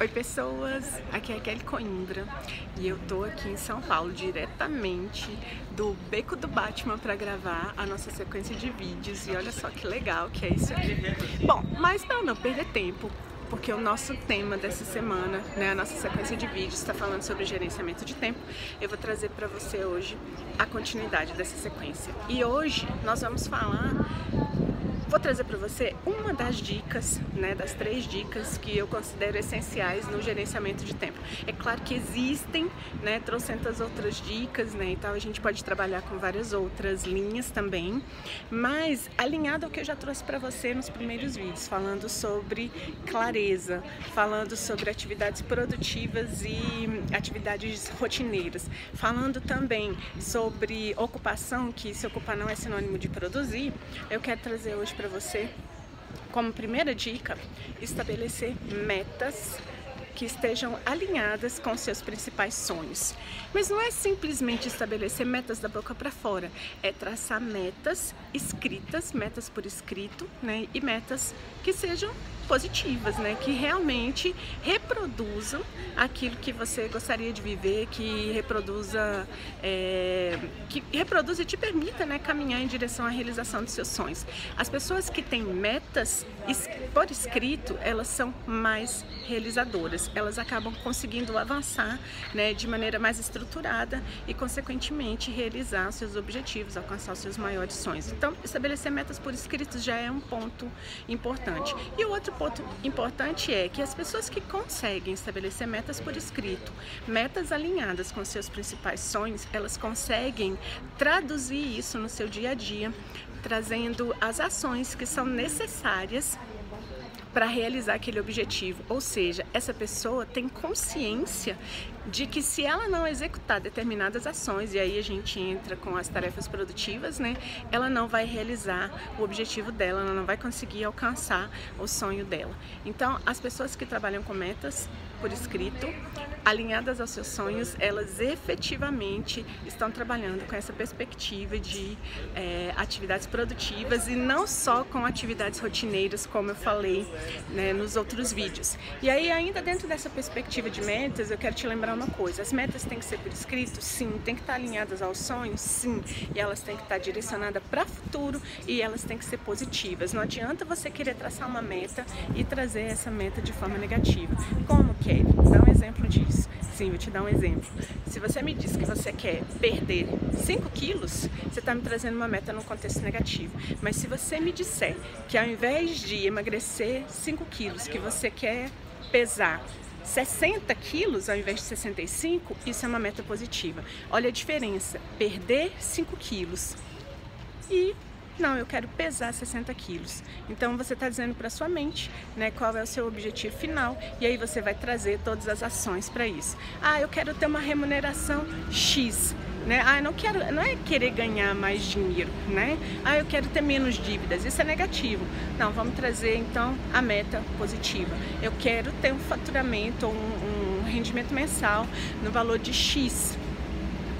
Oi pessoas, aqui é a Kelly Coimbra e eu tô aqui em São Paulo diretamente do Beco do Batman para gravar a nossa sequência de vídeos e olha só que legal que é isso aqui. Bom, mas para não perder tempo, porque o nosso tema dessa semana, né, a nossa sequência de vídeos está falando sobre gerenciamento de tempo, eu vou trazer para você hoje a continuidade dessa sequência. E hoje nós vamos falar Vou trazer para você uma das dicas, né, das três dicas que eu considero essenciais no gerenciamento de tempo. É claro que existem, né, trocentas outras dicas, né, então a gente pode trabalhar com várias outras linhas também, mas alinhado ao que eu já trouxe para você nos primeiros vídeos, falando sobre clareza, falando sobre atividades produtivas e atividades rotineiras, falando também sobre ocupação, que se ocupar não é sinônimo de produzir, eu quero trazer hoje para você, como primeira dica, estabelecer metas que estejam alinhadas com seus principais sonhos. Mas não é simplesmente estabelecer metas da boca para fora, é traçar metas escritas, metas por escrito, né, e metas que sejam positivas, né? Que realmente reproduzam aquilo que você gostaria de viver, que reproduza, é, que reproduza e te permita, né, caminhar em direção à realização dos seus sonhos. As pessoas que têm metas por escrito, elas são mais realizadoras. Elas acabam conseguindo avançar, né, de maneira mais estruturada e, consequentemente, realizar seus objetivos, alcançar seus maiores sonhos. Então, estabelecer metas por escrito já é um ponto importante. E o outro ponto importante é que as pessoas que conseguem estabelecer metas por escrito, metas alinhadas com seus principais sonhos, elas conseguem traduzir isso no seu dia a dia, trazendo as ações que são necessárias para realizar aquele objetivo. Ou seja, essa pessoa tem consciência de que se ela não executar determinadas ações, e aí a gente entra com as tarefas produtivas, né? Ela não vai realizar o objetivo dela, ela não vai conseguir alcançar o sonho dela. Então, as pessoas que trabalham com metas por escrito, alinhadas aos seus sonhos, elas efetivamente estão trabalhando com essa perspectiva de é, atividades produtivas e não só com atividades rotineiras, como eu falei né, nos outros vídeos. E aí, ainda dentro dessa perspectiva de metas, eu quero te lembrar uma coisa: as metas têm que ser por escrito? Sim. Tem que estar alinhadas aos sonhos? Sim. E elas têm que estar direcionadas para o futuro e elas têm que ser positivas. Não adianta você querer traçar uma meta e trazer essa meta de forma negativa. Como, Kelly? Dá um exemplo disso. Sim, vou te dar um exemplo. Se você me diz que você quer perder 5 quilos, você está me trazendo uma meta num contexto negativo. Mas se você me disser que ao invés de emagrecer 5 quilos, que você quer pesar 60 quilos ao invés de 65, isso é uma meta positiva. Olha a diferença, perder 5 quilos e não, eu quero pesar 60 quilos. Então você está dizendo para sua mente, né, qual é o seu objetivo final e aí você vai trazer todas as ações para isso. Ah, eu quero ter uma remuneração X. Né? Ah, não quero, não é querer ganhar mais dinheiro, né? Ah, eu quero ter menos dívidas. Isso é negativo. Não, vamos trazer então a meta positiva. Eu quero ter um faturamento, um, um rendimento mensal no valor de X.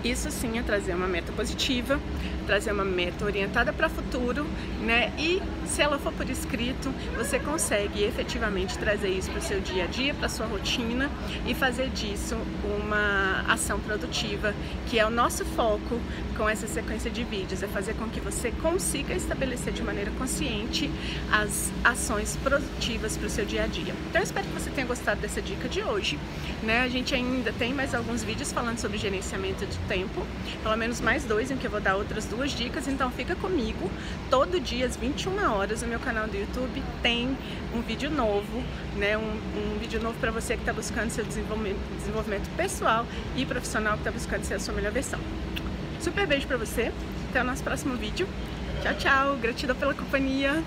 Isso sim é trazer uma meta positiva, trazer uma meta orientada para o futuro, né? E se ela for por escrito, você consegue efetivamente trazer isso para o seu dia a dia, para sua rotina e fazer disso uma ação produtiva, que é o nosso foco com essa sequência de vídeos, é fazer com que você consiga estabelecer de maneira consciente as ações produtivas para o seu dia a dia. Então eu espero que você tenha gostado dessa dica de hoje, né? A gente ainda tem mais alguns vídeos falando sobre gerenciamento de tempo, pelo menos mais dois em que eu vou dar outras duas dicas, então fica comigo. Todo dia às 21 horas no meu canal do YouTube tem um vídeo novo, né? Um, um vídeo novo para você que está buscando seu desenvolvimento, desenvolvimento pessoal e profissional que está buscando ser a sua melhor versão. Super beijo para você, até o nosso próximo vídeo. Tchau, tchau, gratidão pela companhia.